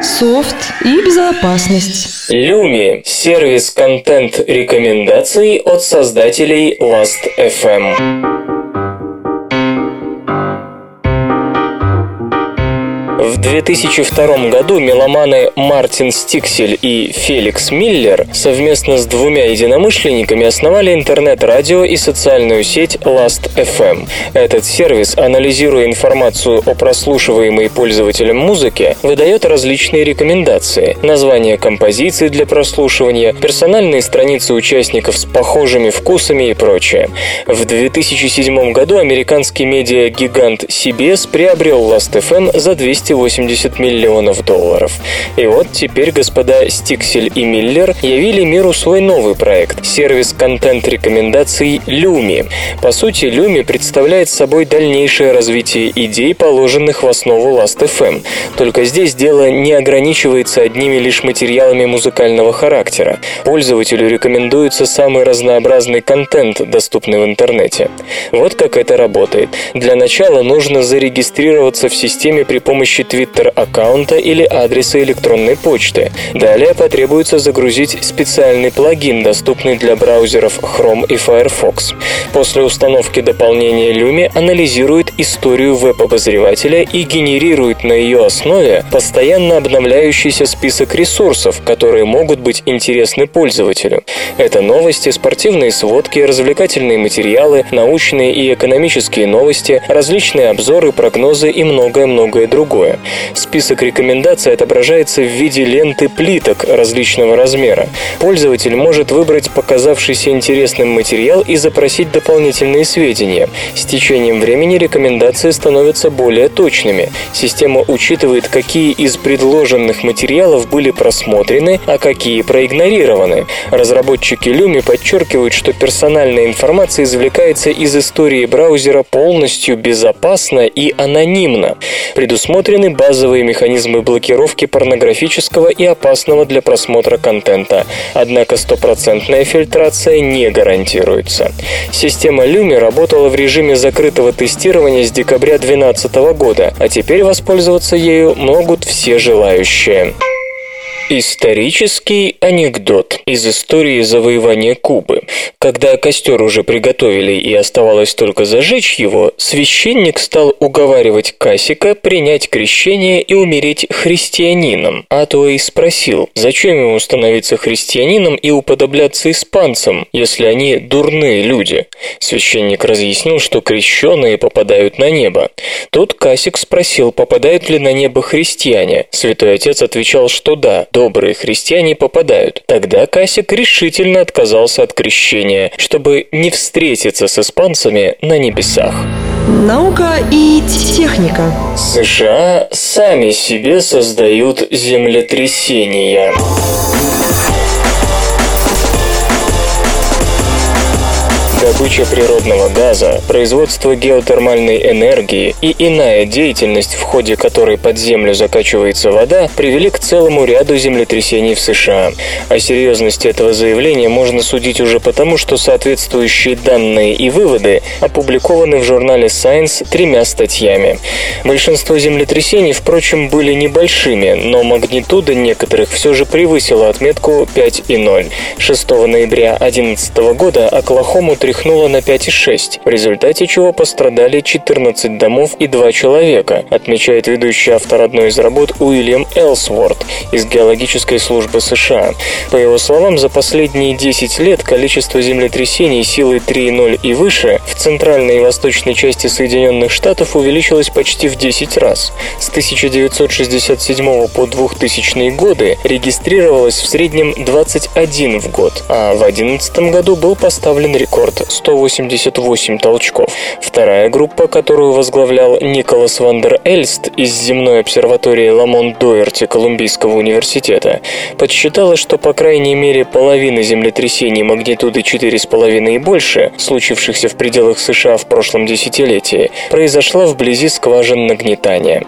Софт и безопасность. Люми – сервис контент-рекомендаций от создателей Last.fm. В 2002 году меломаны Мартин Стиксель и Феликс Миллер совместно с двумя единомышленниками основали интернет-радио и социальную сеть Last.fm. Этот сервис, анализируя информацию о прослушиваемой пользователям музыке, выдает различные рекомендации, названия композиций для прослушивания, персональные страницы участников с похожими вкусами и прочее. В 2007 году американский медиа-гигант CBS приобрел Last.fm за 200 280 миллионов долларов. И вот теперь господа Стиксель и Миллер явили миру свой новый проект – сервис контент-рекомендаций Люми. По сути, Люми представляет собой дальнейшее развитие идей, положенных в основу Last.fm. Только здесь дело не ограничивается одними лишь материалами музыкального характера. Пользователю рекомендуется самый разнообразный контент, доступный в интернете. Вот как это работает. Для начала нужно зарегистрироваться в системе при помощи Twitter-аккаунта или адреса электронной почты. Далее потребуется загрузить специальный плагин, доступный для браузеров Chrome и Firefox. После установки дополнения Lumi анализирует историю веб-обозревателя и генерирует на ее основе постоянно обновляющийся список ресурсов, которые могут быть интересны пользователю. Это новости, спортивные сводки, развлекательные материалы, научные и экономические новости, различные обзоры, прогнозы и многое-многое другое. Список рекомендаций отображается в виде ленты плиток различного размера. Пользователь может выбрать показавшийся интересным материал и запросить дополнительные сведения. С течением времени рекомендации становятся более точными. Система учитывает, какие из предложенных материалов были просмотрены, а какие проигнорированы. Разработчики Lumi подчеркивают, что персональная информация извлекается из истории браузера полностью безопасно и анонимно. Предусмотрены Установлены базовые механизмы блокировки порнографического и опасного для просмотра контента, однако стопроцентная фильтрация не гарантируется. Система Lumi работала в режиме закрытого тестирования с декабря 2012 года, а теперь воспользоваться ею могут все желающие. Исторический анекдот из истории завоевания Кубы. Когда костер уже приготовили и оставалось только зажечь его, священник стал уговаривать Касика принять крещение и умереть христианином. А то и спросил, зачем ему становиться христианином и уподобляться испанцам, если они дурные люди. Священник разъяснил, что крещенные попадают на небо. Тут Касик спросил, попадают ли на небо христиане. Святой Отец отвечал, что да, добрые христиане попадают. Тогда Касик решительно отказался от крещения, чтобы не встретиться с испанцами на небесах. Наука и техника. США сами себе создают землетрясения. Добыча природного газа, производство геотермальной энергии и иная деятельность, в ходе которой под землю закачивается вода, привели к целому ряду землетрясений в США. О серьезности этого заявления можно судить уже потому, что соответствующие данные и выводы опубликованы в журнале Science тремя статьями. Большинство землетрясений, впрочем, были небольшими, но магнитуда некоторых все же превысила отметку 5,0. 6 ноября 2011 года Оклахому тряхнуло на 5,6, в результате чего пострадали 14 домов и 2 человека, отмечает ведущий автор одной из работ Уильям Элсворт из Геологической службы США. По его словам, за последние 10 лет количество землетрясений силы 3,0 и выше в центральной и восточной части Соединенных Штатов увеличилось почти в 10 раз. С 1967 по 2000 годы регистрировалось в среднем 21 в год, а в 2011 году был поставлен рекорд 188 толчков. Вторая группа, которую возглавлял Николас Вандер Эльст из земной обсерватории Ламонт-Доэрти Колумбийского университета, подсчитала, что по крайней мере половина землетрясений магнитуды 4,5 и больше, случившихся в пределах США в прошлом десятилетии, произошла вблизи скважин нагнетания.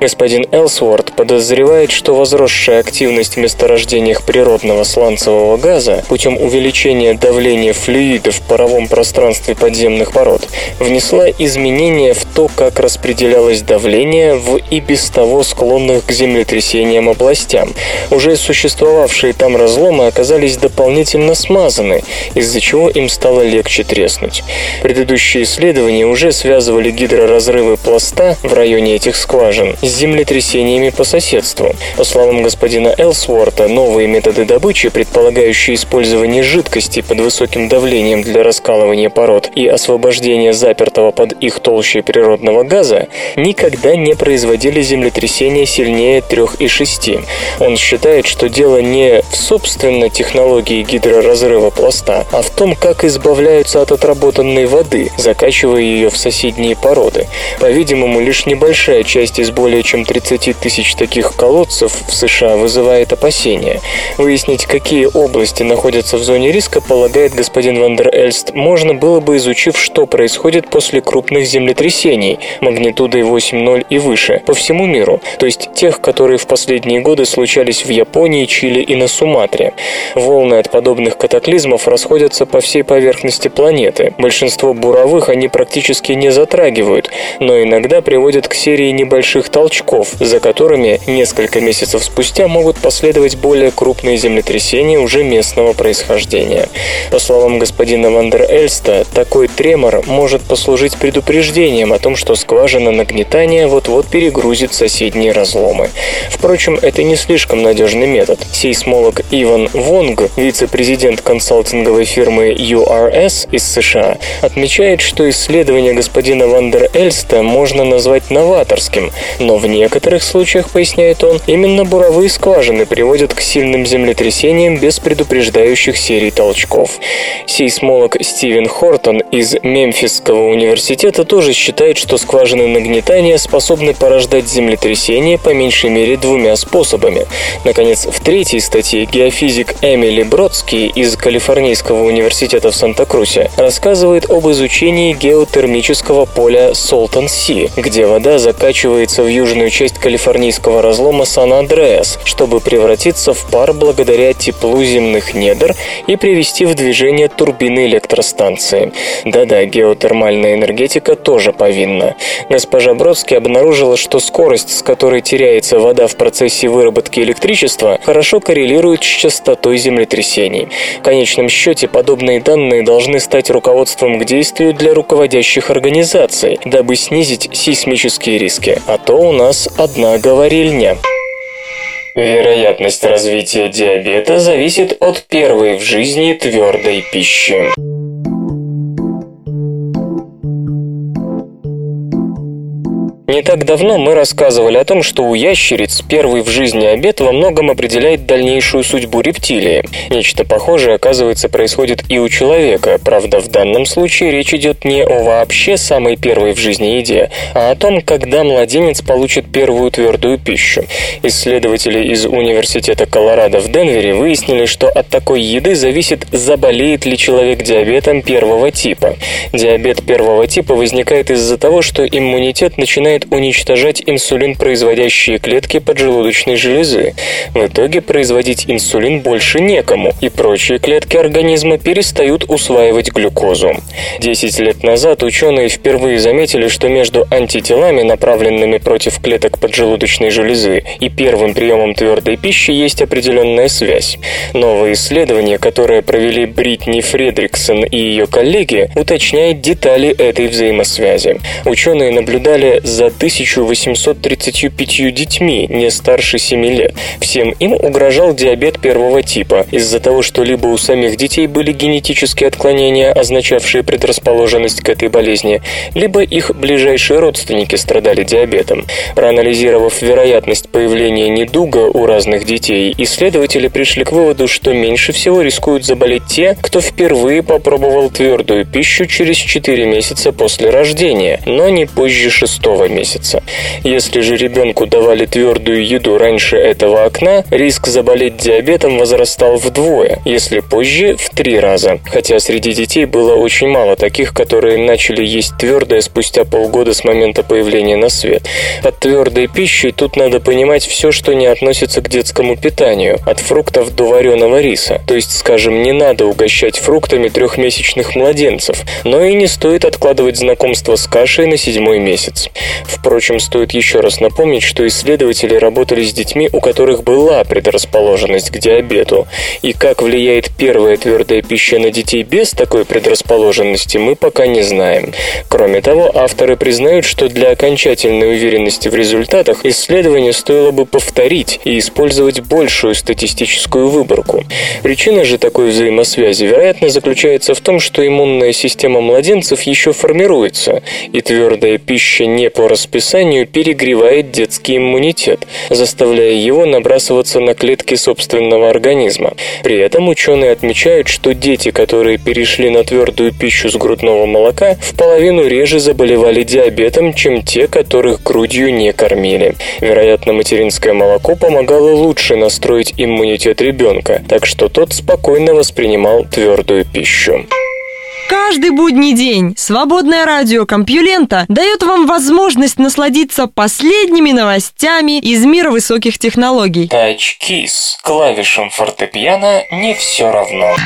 Господин Элсворт подозревает, что возросшая активность в месторождениях природного сланцевого газа путем увеличения давления флюидов в поровом мировом пространстве подземных пород, внесла изменения в то, как распределялось давление в и без того склонных к землетрясениям областям. Уже существовавшие там разломы оказались дополнительно смазаны, из-за чего им стало легче треснуть. Предыдущие исследования уже связывали гидроразрывы пласта в районе этих скважин с землетрясениями по соседству. По словам господина Элсворта, новые методы добычи, предполагающие использование жидкости под высоким давлением для раскрытия раскалывания пород и освобождения запертого под их толщей природного газа никогда не производили землетрясения сильнее 3,6. Он считает, что дело не в собственно технологии гидроразрыва пласта, а в том, как избавляются от отработанной воды, закачивая ее в соседние породы. По-видимому, лишь небольшая часть из более чем 30 тысяч таких колодцев в США вызывает опасения. Выяснить, какие области находятся в зоне риска, полагает господин Вандер Эльст, можно было бы, изучив, что происходит после крупных землетрясений магнитудой 8.0 и выше по всему миру, то есть тех, которые в последние годы случались в Японии, Чили и на Суматре. Волны от подобных катаклизмов расходятся по всей поверхности планеты. Большинство буровых они практически не затрагивают, но иногда приводят к серии небольших толчков, за которыми несколько месяцев спустя могут последовать более крупные землетрясения уже местного происхождения. По словам господина Вандер Эльста, такой тремор может послужить предупреждением о том, что скважина нагнетания вот-вот перегрузит соседние разломы. Впрочем, это не слишком надежный метод. Сейсмолог Иван Вонг, вице-президент консалтинговой фирмы URS из США, отмечает, что исследование господина Вандер Эльста можно назвать новаторским, но в некоторых случаях, поясняет он, именно буровые скважины приводят к сильным землетрясениям без предупреждающих серий толчков. Сейсмолог Стивен Хортон из Мемфисского университета тоже считает, что скважины нагнетания способны порождать землетрясения по меньшей мере двумя способами. Наконец, в третьей статье геофизик Эмили Бродский из Калифорнийского университета в Санта-Крусе рассказывает об изучении геотермического поля Солтон-Си, где вода закачивается в южную часть калифорнийского разлома Сан-Андреас, чтобы превратиться в пар благодаря теплу земных недр и привести в движение турбины электросистемы электростанции. Да-да, геотермальная энергетика тоже повинна. Госпожа Бродский обнаружила, что скорость, с которой теряется вода в процессе выработки электричества, хорошо коррелирует с частотой землетрясений. В конечном счете, подобные данные должны стать руководством к действию для руководящих организаций, дабы снизить сейсмические риски. А то у нас одна говорильня. Вероятность развития диабета зависит от первой в жизни твердой пищи. Не так давно мы рассказывали о том, что у ящериц первый в жизни обед во многом определяет дальнейшую судьбу рептилии. Нечто похожее, оказывается, происходит и у человека. Правда, в данном случае речь идет не о вообще самой первой в жизни еде, а о том, когда младенец получит первую твердую пищу. Исследователи из Университета Колорадо в Денвере выяснили, что от такой еды зависит, заболеет ли человек диабетом первого типа. Диабет первого типа возникает из-за того, что иммунитет начинает начинает уничтожать инсулин, производящие клетки поджелудочной железы. В итоге производить инсулин больше некому, и прочие клетки организма перестают усваивать глюкозу. Десять лет назад ученые впервые заметили, что между антителами, направленными против клеток поджелудочной железы, и первым приемом твердой пищи есть определенная связь. Новое исследование, которое провели Бритни Фредриксон и ее коллеги, уточняет детали этой взаимосвязи. Ученые наблюдали за 1835 детьми не старше 7 лет. Всем им угрожал диабет первого типа из-за того, что либо у самих детей были генетические отклонения, означавшие предрасположенность к этой болезни, либо их ближайшие родственники страдали диабетом. Проанализировав вероятность появления недуга у разных детей, исследователи пришли к выводу, что меньше всего рискуют заболеть те, кто впервые попробовал твердую пищу через 4 месяца после рождения, но не позже шестого месяца. Если же ребенку давали твердую еду раньше этого окна, риск заболеть диабетом возрастал вдвое, если позже в три раза. Хотя среди детей было очень мало таких, которые начали есть твердое спустя полгода с момента появления на свет. Под твердой пищей тут надо понимать все, что не относится к детскому питанию, от фруктов до вареного риса. То есть, скажем, не надо угощать фруктами трехмесячных младенцев, но и не стоит откладывать знакомство с кашей на седьмой месяц. Впрочем, стоит еще раз напомнить, что исследователи работали с детьми, у которых была предрасположенность к диабету. И как влияет первая твердая пища на детей без такой предрасположенности, мы пока не знаем. Кроме того, авторы признают, что для окончательной уверенности в результатах исследование стоило бы повторить и использовать большую статистическую выборку. Причина же такой взаимосвязи, вероятно, заключается в том, что иммунная система младенцев еще формируется, и твердая пища не по расписанию перегревает детский иммунитет, заставляя его набрасываться на клетки собственного организма. При этом ученые отмечают, что дети, которые перешли на твердую пищу с грудного молока, в половину реже заболевали диабетом, чем те, которых грудью не кормили. Вероятно, материнское молоко помогало лучше настроить иммунитет ребенка, так что тот спокойно воспринимал твердую пищу. Каждый будний день свободное радио Компьюлента дает вам возможность насладиться последними новостями из мира высоких технологий. Touch Keys. Клавишам фортепиано не все равно.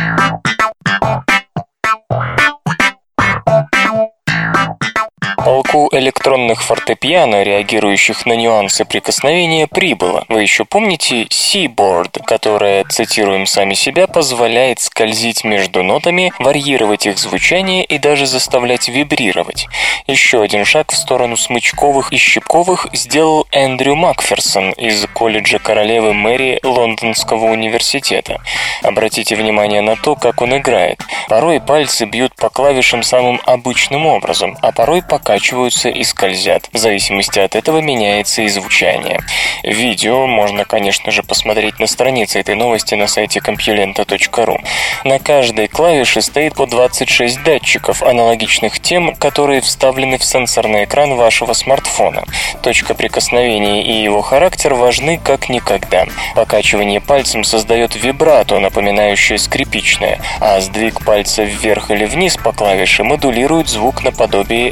Полку электронных фортепиано, реагирующих на нюансы прикосновения, прибыло. Вы еще помните Seaboard, которая, цитируем сами себя, позволяет скользить между нотами, варьировать их звучание и даже заставлять вибрировать. Еще один шаг в сторону смычковых и щипковых сделал Эндрю Макферсон из колледжа королевы Мэри Лондонского университета. Обратите внимание на то, как он играет. Порой пальцы бьют по клавишам самым обычным образом, а порой пока покачиваются и скользят. В зависимости от этого меняется и звучание. Видео можно, конечно же, посмотреть на странице этой новости на сайте compulenta.ru. На каждой клавише стоит по 26 датчиков, аналогичных тем, которые вставлены в сенсорный экран вашего смартфона. Точка прикосновения и его характер важны как никогда. Покачивание пальцем создает вибрато, напоминающее скрипичное, а сдвиг пальца вверх или вниз по клавише модулирует звук наподобие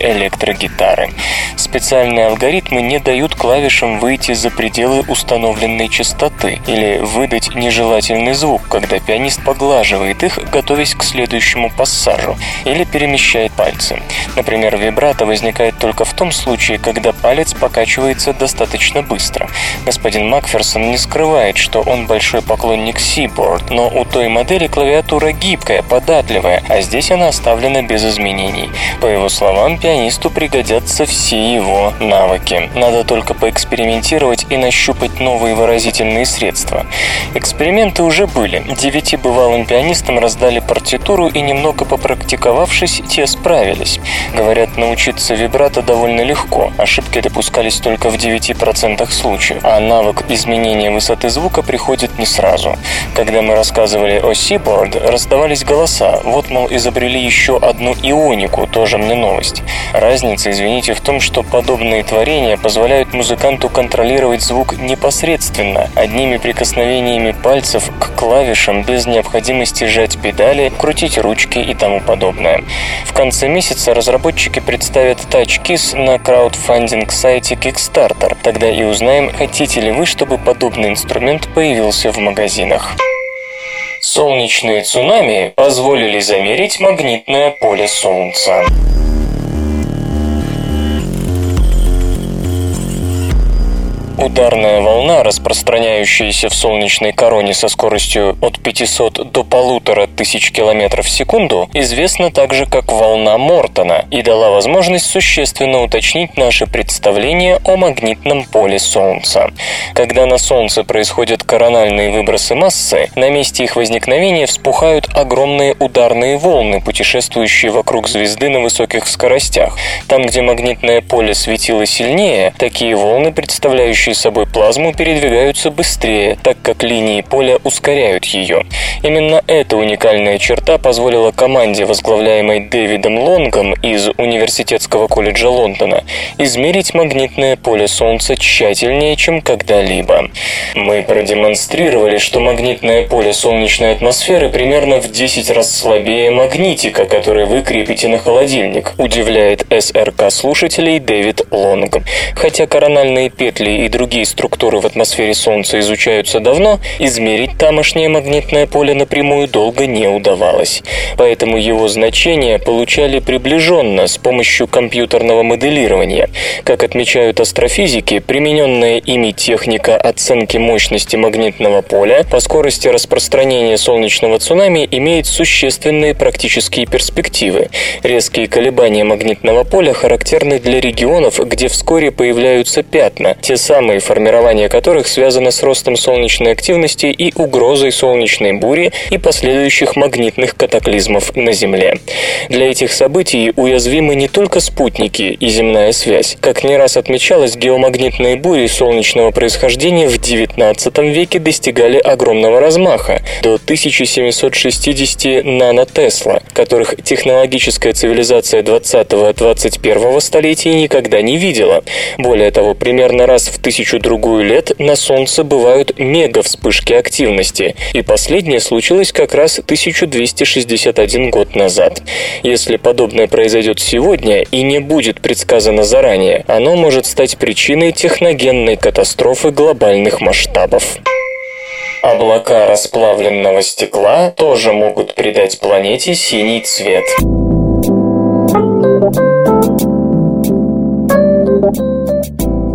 электрогитары гитары. Специальные алгоритмы не дают клавишам выйти за пределы установленной частоты или выдать нежелательный звук, когда пианист поглаживает их, готовясь к следующему пассажу, или перемещает пальцы. Например, вибрато возникает только в том случае, когда палец покачивается достаточно быстро. Господин Макферсон не скрывает, что он большой поклонник Seaboard, но у той модели клавиатура гибкая, податливая, а здесь она оставлена без изменений. По его словам, пианисту пригодятся все его навыки. Надо только поэкспериментировать и нащупать новые выразительные средства. Эксперименты уже были. Девяти бывалым пианистам раздали партитуру и немного попрактиковавшись, те справились. Говорят, научиться вибрато довольно легко. Ошибки допускались только в 9% случаев, а навык изменения высоты звука приходит не сразу. Когда мы рассказывали о Seaboard, раздавались голоса. Вот, мол, изобрели еще одну ионику, тоже мне новость. Разница, извините, в том, что подобные творения позволяют музыканту контролировать звук непосредственно, одними прикосновениями пальцев к клавишам без необходимости сжать педали, крутить ручки и тому подобное. В конце месяца разработчики представят TouchKeys на краудфандинг-сайте Kickstarter. Тогда и узнаем, хотите ли вы, чтобы подобный инструмент появился в магазинах. Солнечные цунами позволили замерить магнитное поле Солнца. Ударная волна, распространяющаяся в солнечной короне со скоростью от 500 до 1500 км в секунду, известна также как волна Мортона и дала возможность существенно уточнить наше представление о магнитном поле Солнца. Когда на Солнце происходят корональные выбросы массы, на месте их возникновения вспухают огромные ударные волны, путешествующие вокруг звезды на высоких скоростях. Там, где магнитное поле светило сильнее, такие волны, представляющие представляющие собой плазму, передвигаются быстрее, так как линии поля ускоряют ее. Именно эта уникальная черта позволила команде, возглавляемой Дэвидом Лонгом из Университетского колледжа Лондона, измерить магнитное поле Солнца тщательнее, чем когда-либо. Мы продемонстрировали, что магнитное поле солнечной атмосферы примерно в 10 раз слабее магнитика, который вы крепите на холодильник, удивляет СРК слушателей Дэвид Лонг. Хотя корональные петли и другие структуры в атмосфере Солнца изучаются давно, измерить тамошнее магнитное поле напрямую долго не удавалось. Поэтому его значения получали приближенно с помощью компьютерного моделирования. Как отмечают астрофизики, примененная ими техника оценки мощности магнитного поля по скорости распространения солнечного цунами имеет существенные практические перспективы. Резкие колебания магнитного поля характерны для регионов, где вскоре появляются пятна, те самые самые формирование которых связано с ростом солнечной активности и угрозой солнечной бури и последующих магнитных катаклизмов на Земле. Для этих событий уязвимы не только спутники и земная связь. Как не раз отмечалось, геомагнитные бури солнечного происхождения в XIX веке достигали огромного размаха – до 1760 нанотесла, которых технологическая цивилизация 20-21 столетий никогда не видела. Более того, примерно раз в тысячу-другую лет на Солнце бывают мега-вспышки активности, и последнее случилось как раз 1261 год назад. Если подобное произойдет сегодня и не будет предсказано заранее, оно может стать причиной техногенной катастрофы глобальных масштабов. Облака расплавленного стекла тоже могут придать планете синий цвет.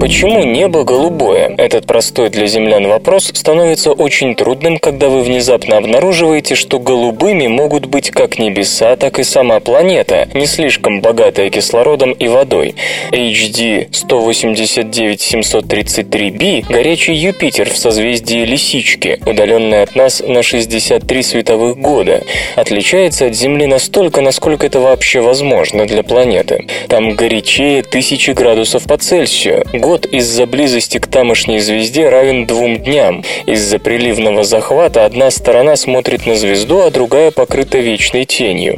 Почему небо голубое? Этот простой для землян вопрос становится очень трудным, когда вы внезапно обнаруживаете, что голубыми могут быть как небеса, так и сама планета, не слишком богатая кислородом и водой. HD 189733b – горячий Юпитер в созвездии Лисички, удаленный от нас на 63 световых года, отличается от Земли настолько, насколько это вообще возможно для планеты. Там горячее тысячи градусов по Цельсию. Год год из-за близости к тамошней звезде равен двум дням. Из-за приливного захвата одна сторона смотрит на звезду, а другая покрыта вечной тенью.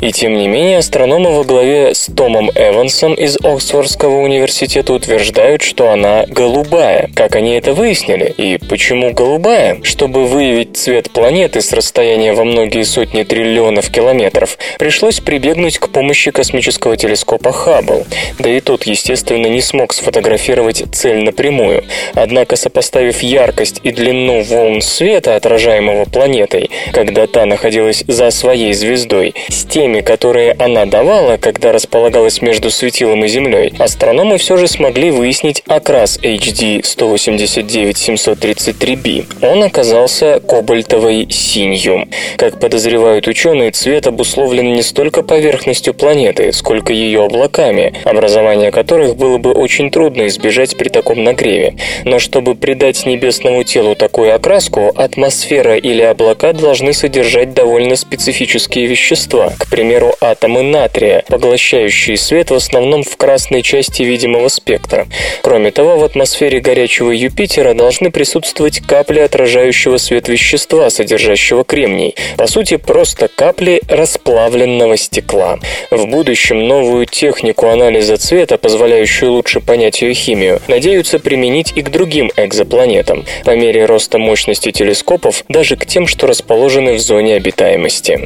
И тем не менее, астрономы во главе с Томом Эвансом из Оксфордского университета утверждают, что она голубая. Как они это выяснили? И почему голубая? Чтобы выявить цвет планеты с расстояния во многие сотни триллионов километров, пришлось прибегнуть к помощи космического телескопа Хаббл. Да и тот, естественно, не смог сфотографировать цель напрямую. Однако, сопоставив яркость и длину волн света, отражаемого планетой, когда та находилась за своей звездой, с теми, которые она давала, когда располагалась между светилом и Землей, астрономы все же смогли выяснить окрас HD 189-733b. Он оказался кобальтовой синью. Как подозревают ученые, цвет обусловлен не столько поверхностью планеты, сколько ее облаками, образование которых было бы очень трудно избежать при таком нагреве. Но чтобы придать небесному телу такую окраску, атмосфера или облака должны содержать довольно специфические вещества, к примеру, атомы натрия, поглощающие свет в основном в красной части видимого спектра. Кроме того, в атмосфере горячего Юпитера должны присутствовать капли отражающего свет вещества, содержащего кремний. По сути, просто капли расплавленного стекла. В будущем новую технику анализа цвета, позволяющую лучше понять ее химию, надеются применить и к другим экзопланетам, по мере роста мощности телескопов, даже к тем, что расположены в зоне обитаемости.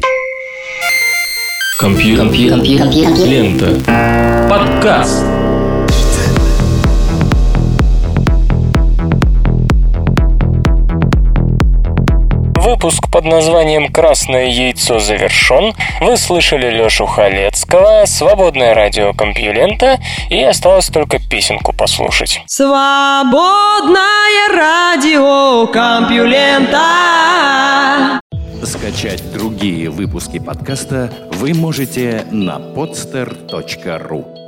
Компьютер. Компьютер. Компьютер. Лента. Подкаст. Выпуск под названием «Красное яйцо» завершен. Вы слышали Лешу Халецкого, «Свободное радио Компьюлента» и осталось только песенку послушать. Свободное радио Компьюлента Скачать другие выпуски подкаста вы можете на podster.ru